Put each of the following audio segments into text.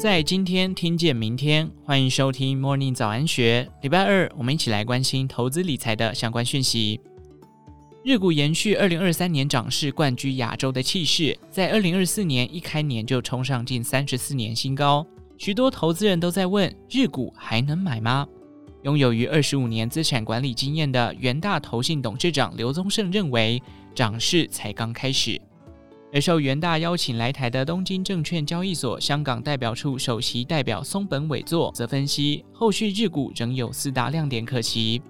在今天听见明天，欢迎收听 Morning 早安学。礼拜二，我们一起来关心投资理财的相关讯息。日股延续二零二三年涨势冠居亚洲的气势，在二零二四年一开年就冲上近三十四年新高。许多投资人都在问：日股还能买吗？拥有逾二十五年资产管理经验的元大投信董事长刘宗盛认为，涨势才刚开始。而受元大邀请来台的东京证券交易所香港代表处首席代表松本伟作则分析，后续日股仍有四大亮点可期。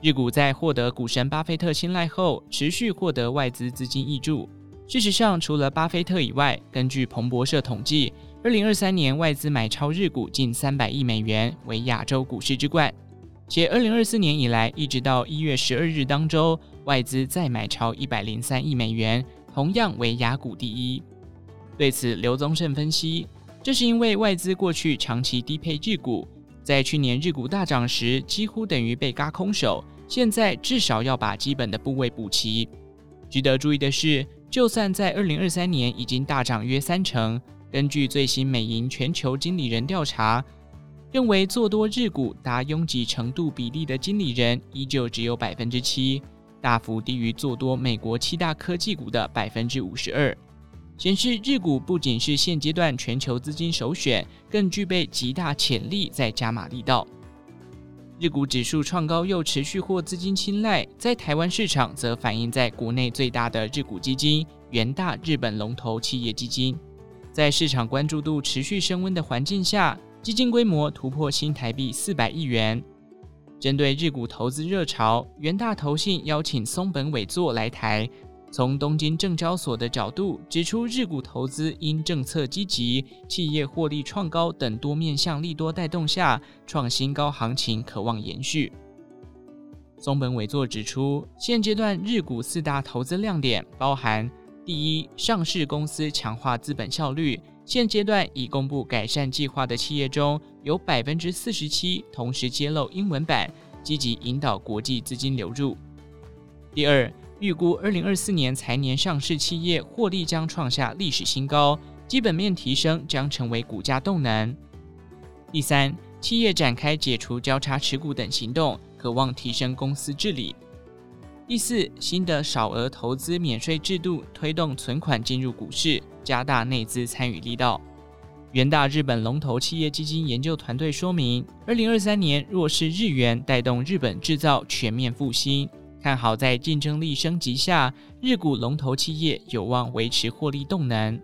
日股在获得股神巴菲特青睐后，持续获得外资资金挹注。事实上，除了巴菲特以外，根据彭博社统计，二零二三年外资买超日股近三百亿美元，为亚洲股市之冠。且二零二四年以来，一直到一月十二日当周，外资再买超一百零三亿美元。同样为雅股第一。对此，刘宗盛分析，这是因为外资过去长期低配日股，在去年日股大涨时，几乎等于被嘎空手，现在至少要把基本的部位补齐。值得注意的是，就算在二零二三年已经大涨约三成，根据最新美银全球经理人调查，认为做多日股达拥挤程度比例的经理人依旧只有百分之七。大幅低于做多美国七大科技股的百分之五十二，显示日股不仅是现阶段全球资金首选，更具备极大潜力再加码力道。日股指数创高又持续获资金青睐，在台湾市场则反映在国内最大的日股基金元大日本龙头企业基金，在市场关注度持续升温的环境下，基金规模突破新台币四百亿元。针对日股投资热潮，元大投信邀请松本伟作来台，从东京证交所的角度指出，日股投资因政策积极、企业获利创高等多面向利多带动下，创新高行情可望延续。松本伟作指出，现阶段日股四大投资亮点包含：第一，上市公司强化资本效率。现阶段已公布改善计划的企业中，有百分之四十七同时揭露英文版，积极引导国际资金流入。第二，预估二零二四年财年上市企业获利将创下历史新高，基本面提升将成为股价动能。第三，企业展开解除交叉持股等行动，渴望提升公司治理。第四，新的少额投资免税制度推动存款进入股市，加大内资参与力道。元大日本龙头企业基金研究团队说明，二零二三年若是日元带动日本制造全面复兴，看好在竞争力升级下，日股龙头企业有望维持获利动能。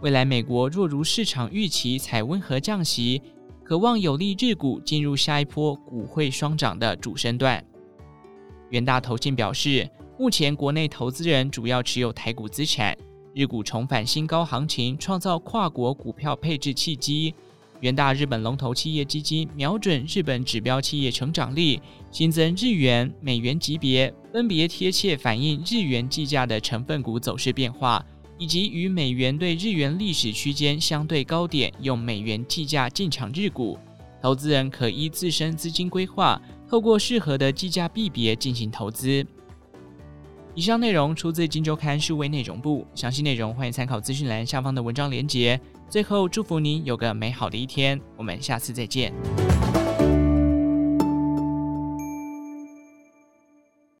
未来美国若如市场预期采温和降息，可望有利日股进入下一波股汇双涨的主升段。元大投信表示，目前国内投资人主要持有台股资产，日股重返新高行情，创造跨国股票配置契机。元大日本龙头企业基金瞄准日本指标企业成长力，新增日元、美元级别，分别贴切反映日元计价的成分股走势变化，以及与美元对日元历史区间相对高点，用美元计价进场日股。投资人可依自身资金规划，透过适合的计价币别进行投资。以上内容出自《金周刊》数位内容部，详细内容欢迎参考资讯栏下方的文章连结。最后，祝福您有个美好的一天，我们下次再见。